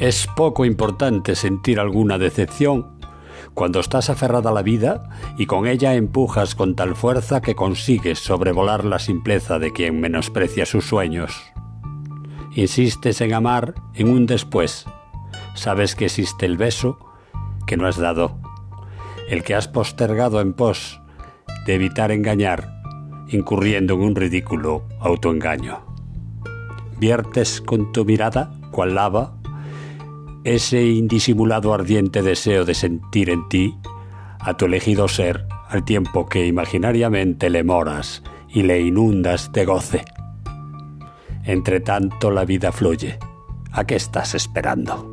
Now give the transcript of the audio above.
Es poco importante sentir alguna decepción cuando estás aferrada a la vida y con ella empujas con tal fuerza que consigues sobrevolar la simpleza de quien menosprecia sus sueños. Insistes en amar en un después. Sabes que existe el beso que no has dado, el que has postergado en pos de evitar engañar, incurriendo en un ridículo autoengaño. Viertes con tu mirada, cual lava, ese indisimulado ardiente deseo de sentir en ti a tu elegido ser al tiempo que imaginariamente le moras y le inundas de goce. Entre tanto la vida fluye. ¿A qué estás esperando?